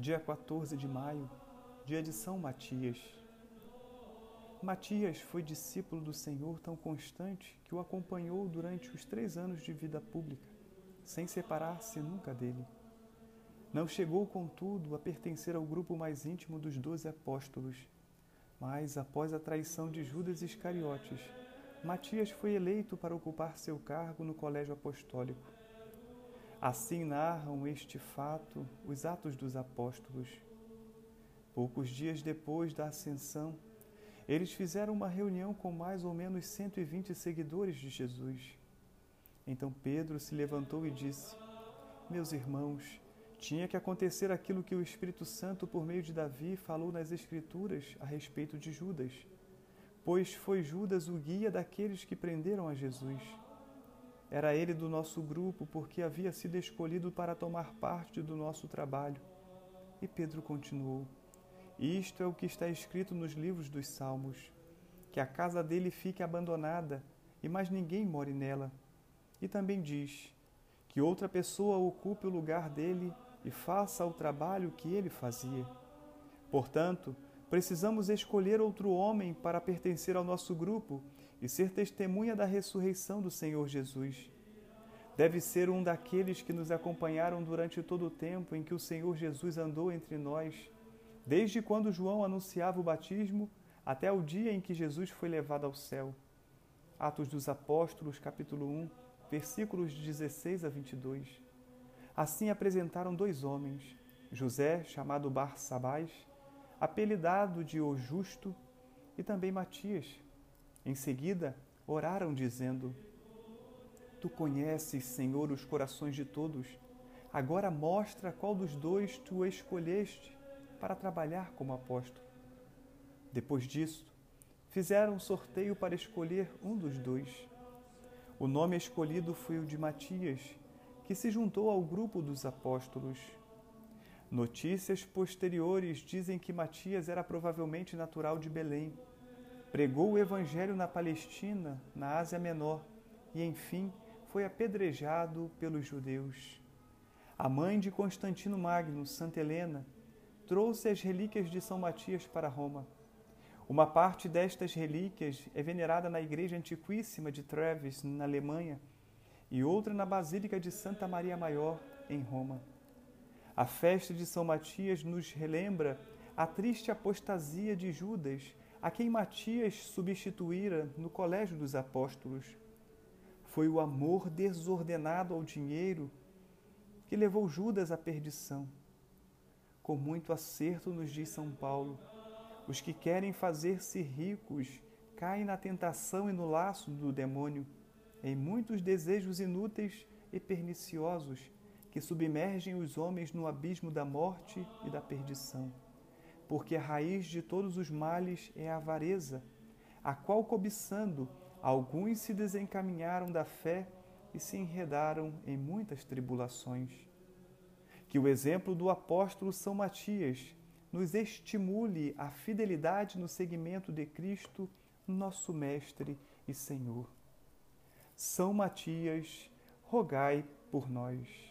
dia 14 de maio, dia de São Matias. Matias foi discípulo do Senhor tão constante que o acompanhou durante os três anos de vida pública, sem separar-se nunca dele. Não chegou, contudo, a pertencer ao grupo mais íntimo dos doze apóstolos, mas, após a traição de Judas Iscariotes, Matias foi eleito para ocupar seu cargo no colégio apostólico. Assim narram este fato os Atos dos Apóstolos. Poucos dias depois da ascensão, eles fizeram uma reunião com mais ou menos 120 seguidores de Jesus. Então Pedro se levantou e disse: Meus irmãos, tinha que acontecer aquilo que o Espírito Santo, por meio de Davi, falou nas Escrituras a respeito de Judas, pois foi Judas o guia daqueles que prenderam a Jesus. Era ele do nosso grupo porque havia sido escolhido para tomar parte do nosso trabalho. E Pedro continuou: Isto é o que está escrito nos livros dos Salmos: que a casa dele fique abandonada e mais ninguém more nela. E também diz: que outra pessoa ocupe o lugar dele e faça o trabalho que ele fazia. Portanto, precisamos escolher outro homem para pertencer ao nosso grupo e ser testemunha da ressurreição do Senhor Jesus. Deve ser um daqueles que nos acompanharam durante todo o tempo em que o Senhor Jesus andou entre nós, desde quando João anunciava o batismo até o dia em que Jesus foi levado ao céu. Atos dos Apóstolos, capítulo 1, versículos 16 a 22. Assim apresentaram dois homens, José, chamado Barsabás, apelidado de O Justo, e também Matias, em seguida, oraram dizendo: Tu conheces, Senhor, os corações de todos. Agora mostra qual dos dois tu escolheste para trabalhar como apóstolo. Depois disso, fizeram um sorteio para escolher um dos dois. O nome escolhido foi o de Matias, que se juntou ao grupo dos apóstolos. Notícias posteriores dizem que Matias era provavelmente natural de Belém Pregou o Evangelho na Palestina, na Ásia Menor e, enfim, foi apedrejado pelos judeus. A mãe de Constantino Magno, Santa Helena, trouxe as relíquias de São Matias para Roma. Uma parte destas relíquias é venerada na Igreja Antiquíssima de Treves, na Alemanha, e outra na Basílica de Santa Maria Maior, em Roma. A festa de São Matias nos relembra a triste apostasia de Judas a quem Matias substituíra no colégio dos apóstolos. Foi o amor desordenado ao dinheiro que levou Judas à perdição. Com muito acerto, nos diz São Paulo, os que querem fazer-se ricos caem na tentação e no laço do demônio, em muitos desejos inúteis e perniciosos que submergem os homens no abismo da morte e da perdição porque a raiz de todos os males é a avareza, a qual, cobiçando, alguns se desencaminharam da fé e se enredaram em muitas tribulações. Que o exemplo do apóstolo São Matias nos estimule a fidelidade no seguimento de Cristo, nosso Mestre e Senhor. São Matias, rogai por nós.